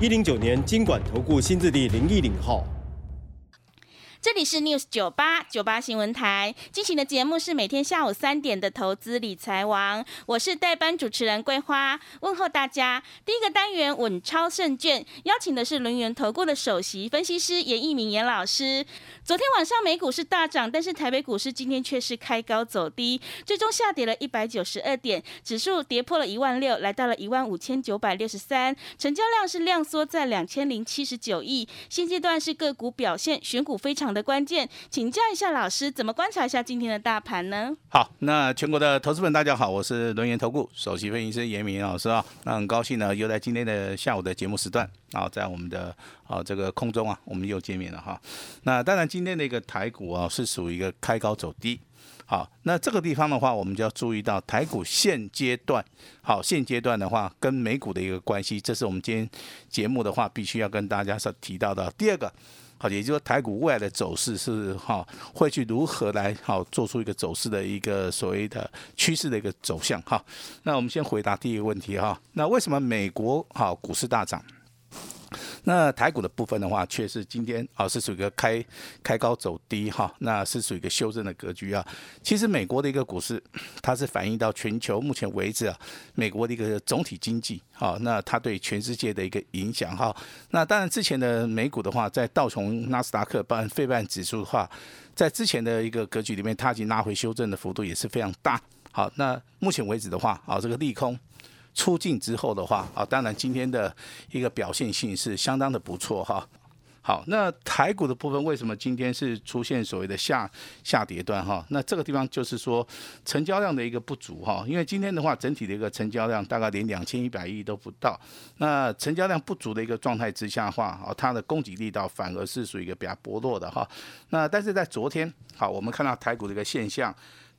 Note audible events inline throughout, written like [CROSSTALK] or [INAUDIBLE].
一零九年经管投顾新字第零一零号。这里是 News 九八九八新闻台进行的节目是每天下午三点的投资理财王，我是代班主持人桂花，问候大家。第一个单元稳超胜券，邀请的是轮源投顾的首席分析师严一鸣严老师。昨天晚上美股是大涨，但是台北股市今天却是开高走低，最终下跌了一百九十二点，指数跌破了一万六，来到了一万五千九百六十三，成交量是量缩在两千零七十九亿。现阶段是个股表现，选股非常。的关键，请教一下老师，怎么观察一下今天的大盘呢？好，那全国的投资们，大家好，我是轮源投顾首席分析师严明老师啊。那很高兴呢，又在今天的下午的节目时段啊，在我们的啊这个空中啊，我们又见面了哈。那当然，今天的一个台股啊，是属于一个开高走低。好，那这个地方的话，我们就要注意到台股现阶段，好，现阶段的话跟美股的一个关系，这是我们今天节目的话必须要跟大家所提到的。第二个。好，也就是说台股未来的走势是哈，会去如何来好做出一个走势的一个所谓的趋势的一个走向哈。那我们先回答第一个问题哈，那为什么美国好股市大涨？那台股的部分的话，却是今天啊是属于一个开开高走低哈，那是属于一个修正的格局啊。其实美国的一个股市，它是反映到全球目前为止啊，美国的一个总体经济哈，那它对全世界的一个影响哈。那当然之前的美股的话，在道琼纳斯达克、半费半指数的话，在之前的一个格局里面，它已经拉回修正的幅度也是非常大。好，那目前为止的话，啊这个利空。出境之后的话，啊，当然今天的一个表现性是相当的不错哈。好，那台股的部分为什么今天是出现所谓的下下跌段哈？那这个地方就是说成交量的一个不足哈，因为今天的话整体的一个成交量大概连两千一百亿都不到，那成交量不足的一个状态之下的话，啊，它的供给力道反而是属于一个比较薄弱的哈。那但是在昨天，好，我们看到台股的一个现象。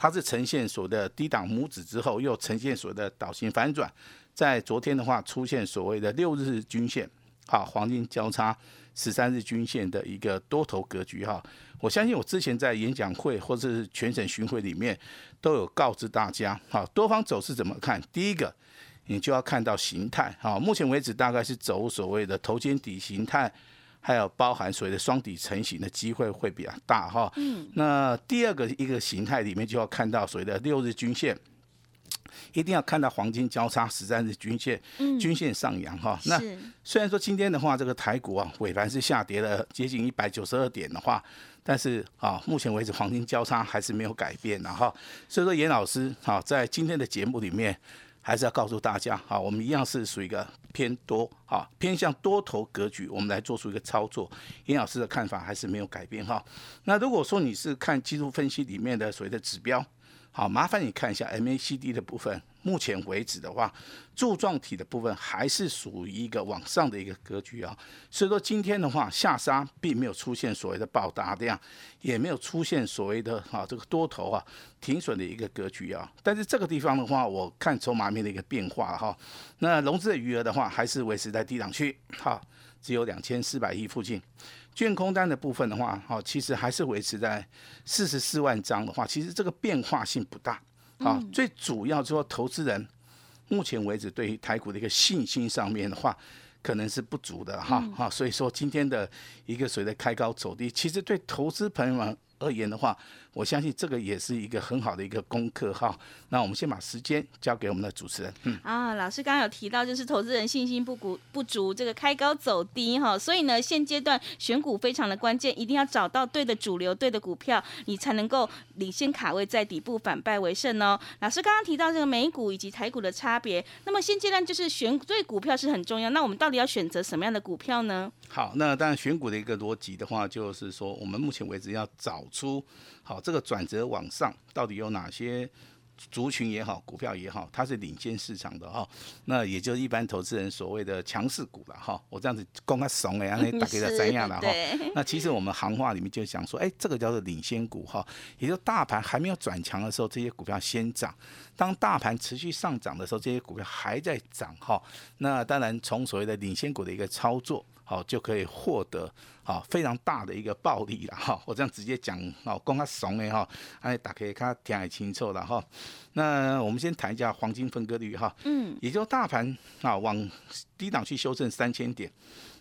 它是呈现所谓的低档拇指之后，又呈现所谓的倒型反转，在昨天的话出现所谓的六日均线，好黄金交叉十三日均线的一个多头格局哈。我相信我之前在演讲会或者是全省巡回里面都有告知大家，好多方走势怎么看？第一个，你就要看到形态，好，目前为止大概是走所谓的头肩底形态。还有包含所谓的双底成型的机会会比较大哈。嗯。那第二个一个形态里面就要看到所谓的六日均线，一定要看到黄金交叉十三日均线，均线上扬哈。那虽然说今天的话，这个台股啊尾盘是下跌了接近一百九十二点的话，但是啊目前为止黄金交叉还是没有改变的哈。所以说严老师啊在今天的节目里面。还是要告诉大家，哈，我们一样是属于一个偏多，哈，偏向多头格局，我们来做出一个操作。严老师的看法还是没有改变，哈。那如果说你是看技术分析里面的所谓的指标。好，麻烦你看一下 MACD 的部分。目前为止的话，柱状体的部分还是属于一个往上的一个格局啊。所以说今天的话，下杀并没有出现所谓的爆大量，也没有出现所谓的哈这个多头啊停损的一个格局啊。但是这个地方的话，我看筹码面的一个变化哈，那融资的余额的话，还是维持在低档区，哈，只有两千四百亿附近。券空单的部分的话，哈，其实还是维持在四十四万张的话，其实这个变化性不大。好，最主要说投资人目前为止对于台股的一个信心上面的话，可能是不足的哈。哈，所以说今天的一个随着开高走低，其实对投资朋友们而言的话。我相信这个也是一个很好的一个功课哈。那我们先把时间交给我们的主持人。嗯啊，老师刚刚有提到，就是投资人信心不足不足，这个开高走低哈。所以呢，现阶段选股非常的关键，一定要找到对的主流、对的股票，你才能够领先卡位在底部，反败为胜哦。老师刚刚提到这个美股以及台股的差别，那么现阶段就是选对股票是很重要。那我们到底要选择什么样的股票呢？好，那当然选股的一个逻辑的话，就是说我们目前为止要找出。好，这个转折往上到底有哪些族群也好，股票也好，它是领先市场的哈。那也就是一般投资人所谓的强势股了哈。我这样子讲它怂哎，让你打给他怎样了哈？[LAUGHS] [LAUGHS] 那其实我们行话里面就讲说，哎，这个叫做领先股哈。也就大盘还没有转强的时候，这些股票先涨；当大盘持续上涨的时候，这些股票还在涨哈。那当然从所谓的领先股的一个操作。好，就可以获得好非常大的一个暴利了哈。我这样直接讲，哦，公开怂的哈，哎，大家看听得清楚了哈。那我们先谈一下黄金分割率哈，嗯，也就大盘啊往低档去修正三千点。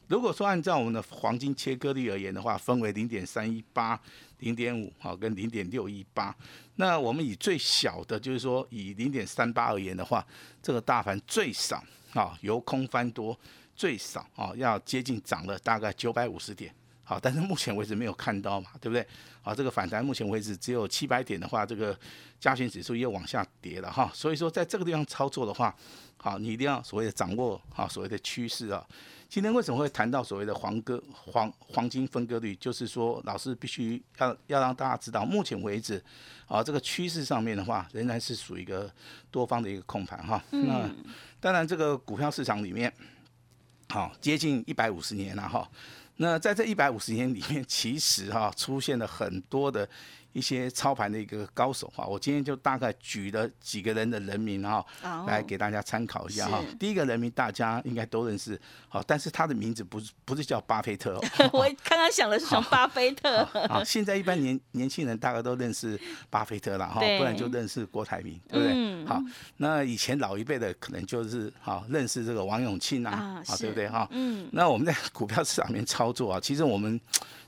如果说按照我们的黄金切割率而言的话，分为零点三一八、零点五好跟零点六一八。那我们以最小的，就是说以零点三八而言的话，这个大盘最少啊由空翻多。最少啊，要接近涨了大概九百五十点，好，但是目前为止没有看到嘛，对不对？好，这个反弹目前为止只有七百点的话，这个加权指数又往下跌了哈，所以说在这个地方操作的话，好，你一定要所谓的掌握好所谓的趋势啊。今天为什么会谈到所谓的黄割黄黄金分割率？就是说老师必须要要让大家知道，目前为止啊这个趋势上面的话，仍然是属于一个多方的一个控盘哈。那当然这个股票市场里面。好，接近一百五十年了哈。那在这一百五十年里面，其实哈出现了很多的。一些操盘的一个高手哈，我今天就大概举了几个人的人名哈，来给大家参考一下哈。第一个人名大家应该都认识，好，但是他的名字不是不是叫巴菲特。[LAUGHS] 我刚刚想的是什么 [LAUGHS] 巴菲特。好，现在一般年年轻人大概都认识巴菲特了哈，不然就认识郭台铭，对不对？好，那以前老一辈的可能就是好认识这个王永庆啊，啊，对不对哈？嗯。那我们在股票市场里面操作啊，其实我们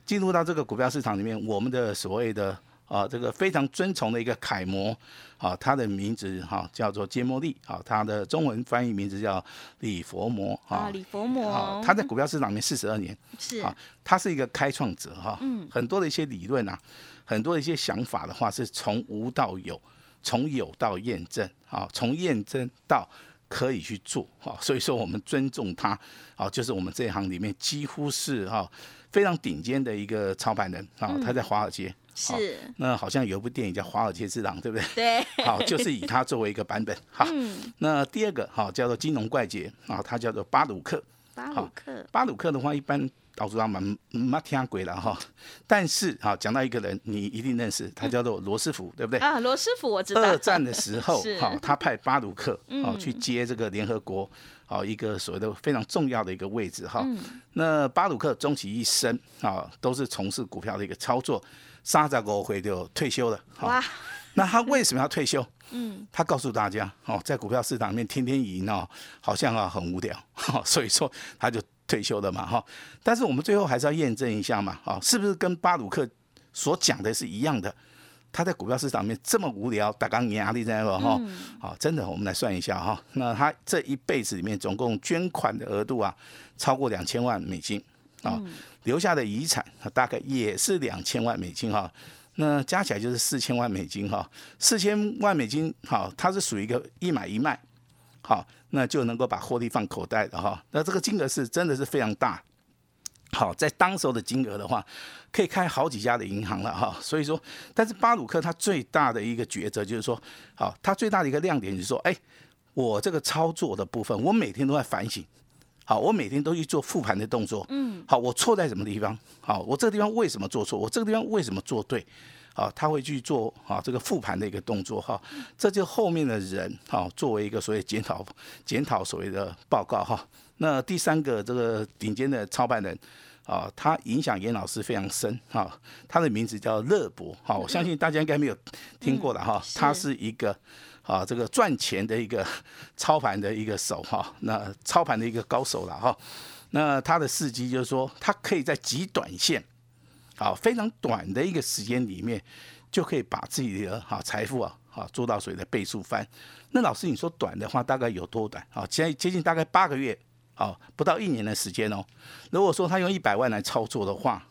进入到这个股票市场里面，我们的所谓的啊，这个非常尊崇的一个楷模，啊，他的名字哈叫做揭摩利，啊，他的中文翻译名字叫李佛摩，啊，李佛摩，啊，他在股票市场里面四十二年，是，啊，他是一个开创者哈，嗯，很多的一些理论啊，很多的一些想法的话，是从无到有，从有到验证，啊，从验证到可以去做，哈，所以说我们尊重他，啊，就是我们这一行里面几乎是哈非常顶尖的一个操盘人，啊，他在华尔街。是，那好像有一部电影叫《华尔街之狼》，对不对？对，[LAUGHS] 好，就是以它作为一个版本。好，那第二个好叫做金融怪杰啊，它叫做巴鲁克。巴鲁克，巴鲁克的话，一般导主上蛮蛮听鬼了哈。但是好讲到一个人，你一定认识，他叫做罗斯福，对不对？啊，罗斯福我知道。二战的时候，好，他派巴鲁克哦去接这个联合国好一个所谓的非常重要的一个位置哈。那巴鲁克终其一生啊，都是从事股票的一个操作。三十五岁就退休了，哇！那他为什么要退休？嗯，他告诉大家，哦，在股票市场里面天天赢哦，好像啊很无聊，所以说他就退休了嘛，哈。但是我们最后还是要验证一下嘛，啊，是不是跟巴鲁克所讲的是一样的？他在股票市场里面这么无聊，打钢压力在那哈，好，真的，我们来算一下哈。那他这一辈子里面总共捐款的额度啊，超过两千万美金啊。留下的遗产大概也是两千万美金哈，那加起来就是四千万美金哈，四千万美金好，它是属于一个一买一卖，好，那就能够把获利放口袋的哈，那这个金额是真的是非常大，好，在当时候的金额的话，可以开好几家的银行了哈，所以说，但是巴鲁克他最大的一个抉择就是说，好，他最大的一个亮点就是说，哎，我这个操作的部分，我每天都在反省。好，我每天都去做复盘的动作。嗯，好，我错在什么地方？好，我这个地方为什么做错？我这个地方为什么做对？好，他会去做啊这个复盘的一个动作哈。这就后面的人哈，作为一个所谓检讨检讨所谓的报告哈。那第三个这个顶尖的操盘人啊，他影响严老师非常深哈。他的名字叫乐博哈，我相信大家应该没有听过了哈。[LAUGHS] 他是一个。啊，这个赚钱的一个操盘的一个手哈，那操盘的一个高手了哈。那他的事迹就是说，他可以在极短线，啊，非常短的一个时间里面，就可以把自己的哈财富啊，哈做到所谓的倍数翻。那老师，你说短的话，大概有多短？啊，接接近大概八个月，啊，不到一年的时间哦。如果说他用一百万来操作的话，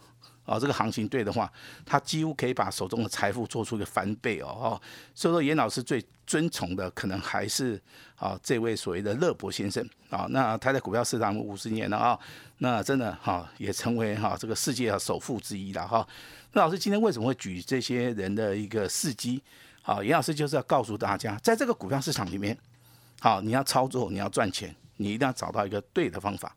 啊，这个行情对的话，他几乎可以把手中的财富做出一个翻倍哦。哦，所以说严老师最尊崇的可能还是啊这位所谓的乐博先生啊。那他在股票市场五十年了啊，那真的哈也成为哈这个世界首富之一了哈。那老师今天为什么会举这些人的一个事迹？好，严老师就是要告诉大家，在这个股票市场里面，好，你要操作，你要赚钱，你一定要找到一个对的方法。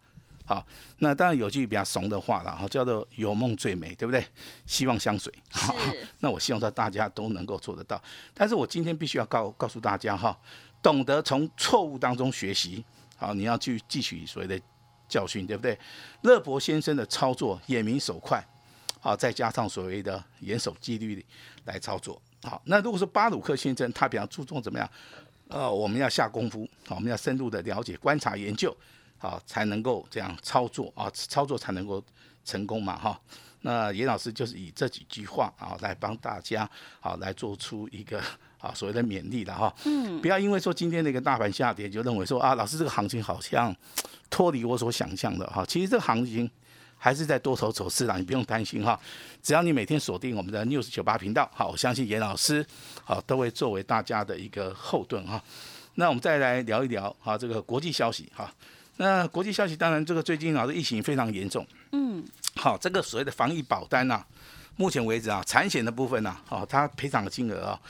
好，那当然有句比较怂的话了，哈，叫做“有梦最美”，对不对？希望相随。好。那我希望说大家都能够做得到。但是我今天必须要告告诉大家哈，懂得从错误当中学习。好，你要去汲取所谓的教训，对不对？乐博先生的操作眼明手快，好，再加上所谓的严守纪律来操作。好，那如果说巴鲁克先生他比较注重怎么样？呃，我们要下功夫，好，我们要深入的了解、观察、研究。好，才能够这样操作啊，操作才能够成功嘛，哈。那严老师就是以这几句话啊，来帮大家好来做出一个啊所谓的勉励的哈。嗯。不要因为说今天那个大盘下跌，就认为说啊，老师这个行情好像脱离我所想象的哈。其实这个行情还是在多头走势啦，你不用担心哈。只要你每天锁定我们的 news 九八频道，好，我相信严老师好都会作为大家的一个后盾哈。那我们再来聊一聊啊这个国际消息哈。那国际消息，当然这个最近啊，这疫情非常严重。嗯，好，这个所谓的防疫保单呐，目前为止啊，产险的部分呐，哦，它赔偿的金额啊，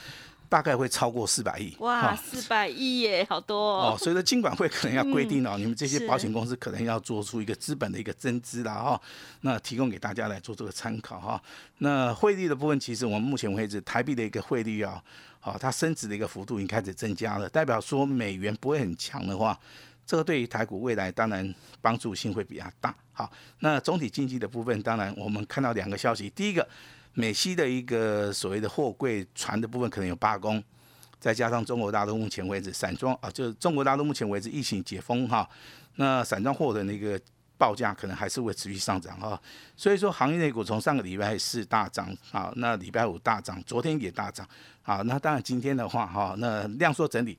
大概会超过四百亿。哇，四百亿耶，好多哦。哦，所以说金管会可能要规定哦，你们这些保险公司可能要做出一个资本的一个增资啦，哈，那提供给大家来做这个参考哈。那汇率的部分，其实我们目前为止台币的一个汇率啊，好，它升值的一个幅度已经开始增加了，代表说美元不会很强的话。这个对于台股未来当然帮助性会比较大。好，那总体经济的部分，当然我们看到两个消息。第一个，美西的一个所谓的货柜船的部分可能有罢工，再加上中国大陆目前为止散装啊，就是中国大陆目前为止疫情解封哈，那散装货的那个报价可能还是会持续上涨哈。所以说，行业内股从上个礼拜四大涨啊，那礼拜五大涨，昨天也大涨啊。那当然今天的话哈，那量缩整理。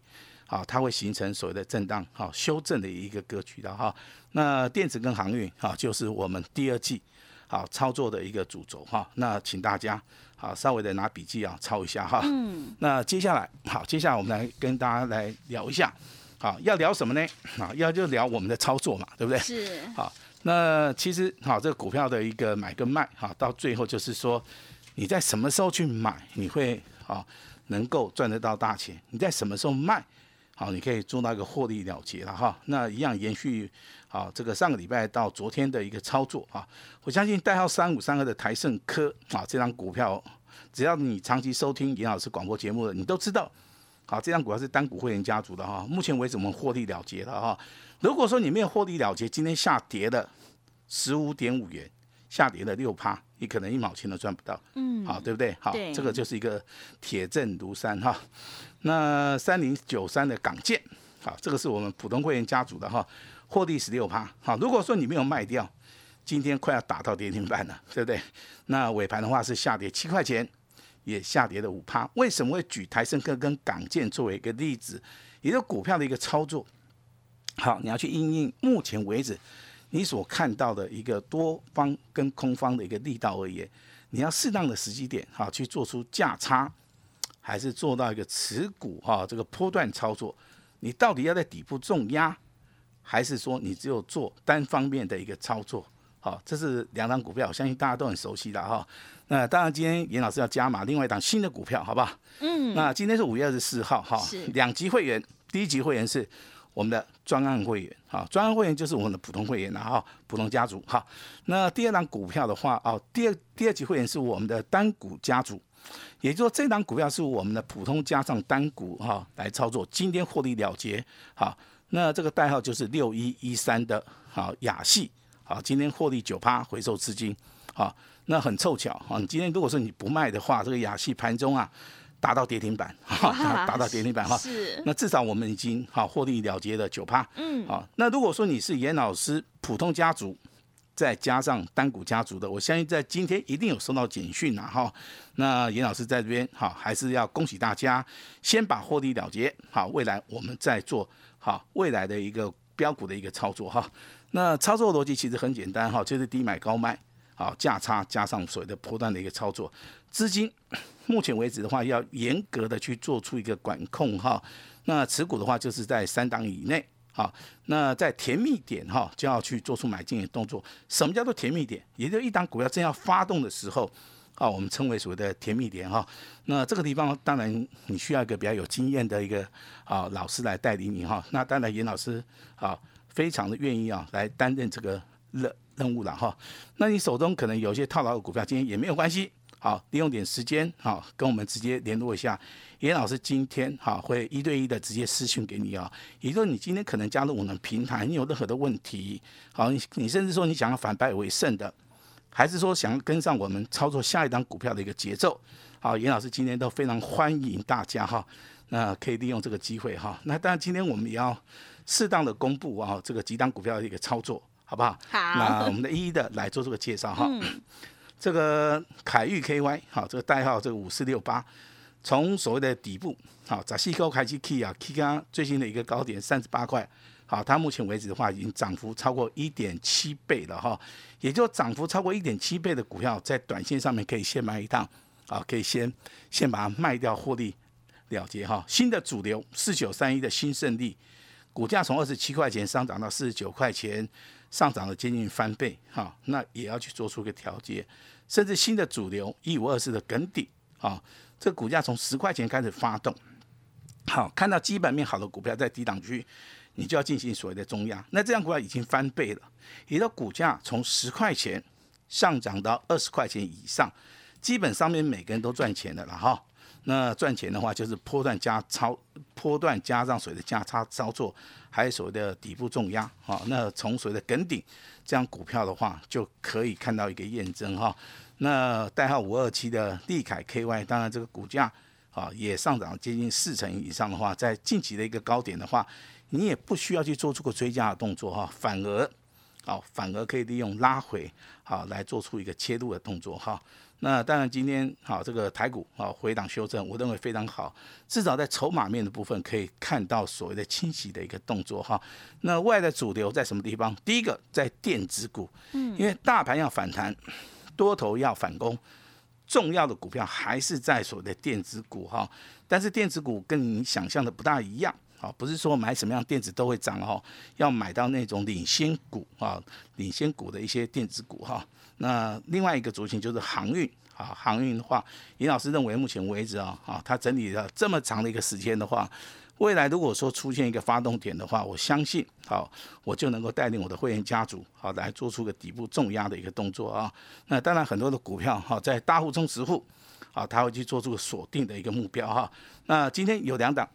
啊，它会形成所谓的震荡，好修正的一个格局的哈。那电子跟航运，哈，就是我们第二季好操作的一个主轴哈。那请大家好稍微的拿笔记啊抄一下哈。嗯。[LAUGHS] 那接下来，好，接下来我们来跟大家来聊一下，好，要聊什么呢？啊，要就聊我们的操作嘛，对不对？是。好，那其实好，这个股票的一个买跟卖，哈，到最后就是说你在什么时候去买，你会啊能够赚得到大钱；你在什么时候卖？好，你可以做到一个获利了结了哈。那一样延续好这个上个礼拜到昨天的一个操作啊。我相信代号三五三二的台盛科啊，这张股票只要你长期收听严老师广播节目的，你都知道。好，这张股票是单股会员家族的哈。目前为止我们获利了结了哈。如果说你没有获利了结，今天下跌了十五点五元，下跌了六趴，你可能一毛钱都赚不到。嗯，好，对不对？好，这个就是一个铁证如山哈。那三零九三的港建，好，这个是我们普通会员家族的哈，获利十六趴。好，如果说你没有卖掉，今天快要打到跌停板了，对不对？那尾盘的话是下跌七块钱，也下跌了五趴。为什么会举台盛科跟港建作为一个例子？也就股票的一个操作，好，你要去应应目前为止你所看到的一个多方跟空方的一个力道而言，你要适当的时机点，哈，去做出价差。还是做到一个持股哈，这个波段操作，你到底要在底部重压，还是说你只有做单方面的一个操作？好，这是两档股票，我相信大家都很熟悉的哈。那当然，今天严老师要加码另外一档新的股票，好不好？嗯。那今天是五月二十四号哈，两级会员，第一级会员是我们的专案会员，啊，专案会员就是我们的普通会员了哈，普通家族哈。那第二档股票的话，哦，第二第二级会员是我们的单股家族。也就是说，这档股票是我们的普通加上单股哈来操作，今天获利了结。好，那这个代号就是六一一三的，好雅系，好，今天获利九趴，回收资金。好，那很凑巧哈，你今天如果说你不卖的话，这个雅系盘中啊达到跌停板，[LAUGHS] 哈，达到跌停板哈。是。那至少我们已经哈获利了结了九趴。嗯。好，那如果说你是严老师普通家族。再加上单股家族的，我相信在今天一定有收到简讯了哈。那严老师在这边哈，还是要恭喜大家，先把获利了结，好，未来我们再做好未来的一个标股的一个操作哈。那操作逻辑其实很简单哈，就是低买高卖，好价差加上所谓的波段的一个操作，资金目前为止的话要严格的去做出一个管控哈。那持股的话就是在三档以内。好，那在甜蜜点哈，就要去做出买进的动作。什么叫做甜蜜点？也就一档股票正要发动的时候，啊，我们称为所谓的甜蜜点哈。那这个地方当然你需要一个比较有经验的一个啊老师来带领你哈。那当然严老师啊非常的愿意啊来担任这个任任务了哈。那你手中可能有些套牢的股票，今天也没有关系。好，利用点时间，好，跟我们直接联络一下。严老师今天好会一对一的直接私讯给你啊。也就是你今天可能加入我们平台，你有任何的问题，好，你你甚至说你想要反败为胜的，还是说想要跟上我们操作下一张股票的一个节奏，好，严老师今天都非常欢迎大家哈。那可以利用这个机会哈。那当然今天我们也要适当的公布啊，这个几档股票的一个操作，好不好？好。那我们的一一的来做这个介绍哈。这个凯域 KY 好，这个代号这个五四六八，从所谓的底部好，在西高开始 K 啊，K 刚最新的一个高点三十八块，好，它目前为止的话已经涨幅超过一点七倍了哈，也就涨幅超过一点七倍的股票，在短线上面可以先买一趟，啊，可以先先把它卖掉获利了结哈。新的主流四九三一的新胜利，股价从二十七块钱上涨到四十九块钱，上涨了接近翻倍哈，那也要去做出个调节。甚至新的主流一五二四的梗底啊，这个股价从十块钱开始发动，好，看到基本面好的股票在低档区，你就要进行所谓的中压。那这样股票已经翻倍了，也就股价从十块钱上涨到二十块钱以上，基本上面每个人都赚钱的了哈。那赚钱的话，就是波段加超波段加上水的价差操作，还有所谓的底部重压啊。那从水的梗顶这样股票的话，就可以看到一个验证哈。那代号五二七的利凯 KY，当然这个股价啊也上涨接近四成以上的话，在近期的一个高点的话，你也不需要去做出个追加的动作哈，反而啊反而可以利用拉回好来做出一个切入的动作哈。那当然，今天好，这个台股啊回档修正，我认为非常好，至少在筹码面的部分可以看到所谓的清洗的一个动作哈。那外的主流在什么地方？第一个在电子股，嗯，因为大盘要反弹，多头要反攻，重要的股票还是在所谓的电子股哈。但是电子股跟你想象的不大一样。啊，不是说买什么样电子都会涨哈，要买到那种领先股啊，领先股的一些电子股哈。那另外一个族群就是航运啊，航运的话，尹老师认为目前为止啊，啊，他整理了这么长的一个时间的话，未来如果说出现一个发动点的话，我相信好，我就能够带领我的会员家族好来做出个底部重压的一个动作啊。那当然很多的股票哈，在大户中实户啊，他会去做出个锁定的一个目标哈。那今天有两档。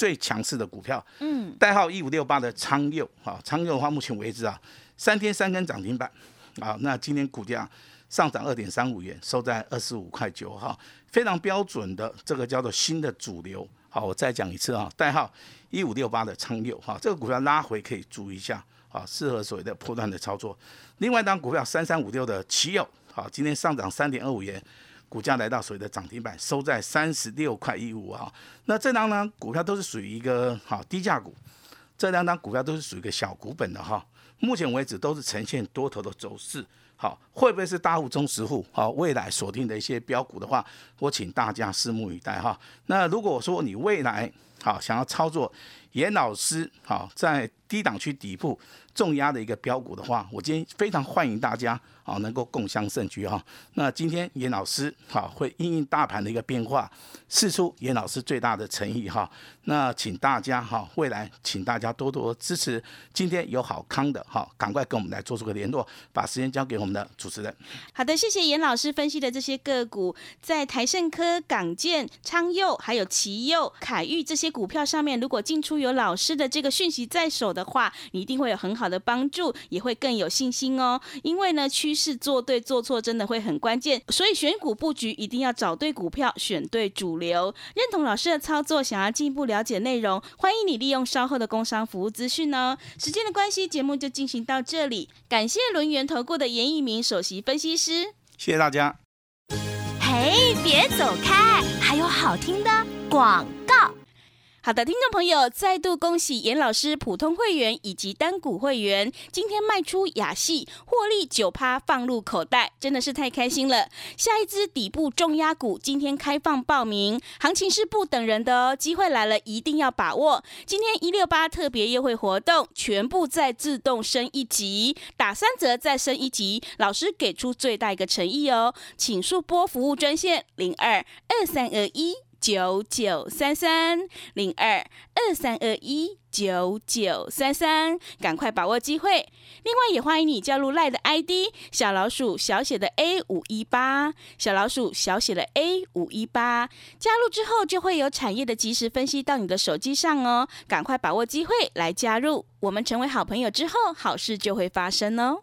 最强势的股票，嗯，代号一五六八的昌佑，哈，昌佑的话，目前为止啊，三天三根涨停板，啊，那今天股价上涨二点三五元，收在二十五块九，哈，非常标准的这个叫做新的主流，好，我再讲一次啊，代号一五六八的昌佑，哈，这个股票拉回可以注意一下，啊，适合所谓的破断的操作。另外一张股票三三五六的奇友，好，今天上涨三点二五元。股价来到所谓的涨停板，收在三十六块一五啊。那这两张股票都是属于一个好低价股，这两张股票都是属于一个小股本的哈。目前为止都是呈现多头的走势，好，会不会是大户中实户好未来锁定的一些标股的话，我请大家拭目以待哈。那如果说你未来好想要操作严老师好在低档区底部重压的一个标股的话，我今天非常欢迎大家。啊，能够共襄盛举哈。那今天严老师好会应应大盘的一个变化，试出严老师最大的诚意哈。那请大家哈，未来请大家多多支持。今天有好康的哈，赶快跟我们来做出个联络，把时间交给我们的主持人。好的，谢谢严老师分析的这些个股，在台盛科、港建、昌佑、还有奇佑、凯域这些股票上面，如果进出有老师的这个讯息在手的话，你一定会有很好的帮助，也会更有信心哦。因为呢，趋势做对做错真的会很关键，所以选股布局一定要找对股票，选对主流。认同老师的操作，想要进一步了。解内容，欢迎你利用稍后的工商服务资讯哦。时间的关系，节目就进行到这里。感谢轮源投顾的严一鸣首席分析师，谢谢大家。嘿，别走开，还有好听的广告。好的，听众朋友，再度恭喜严老师普通会员以及单股会员，今天卖出雅戏，获利九趴放入口袋，真的是太开心了。下一支底部重压股今天开放报名，行情是不等人的哦，机会来了一定要把握。今天一六八特别优惠活动，全部再自动升一级，打三折再升一级，老师给出最大一个诚意哦，请速拨服务专线零二二三二一。九九三三零二二三二一九九三三，赶快把握机会。另外，也欢迎你加入赖的 ID 小老鼠小写的 A 五一八，小老鼠小写的 A 五一八。加入之后，就会有产业的及时分析到你的手机上哦。赶快把握机会来加入，我们成为好朋友之后，好事就会发生哦。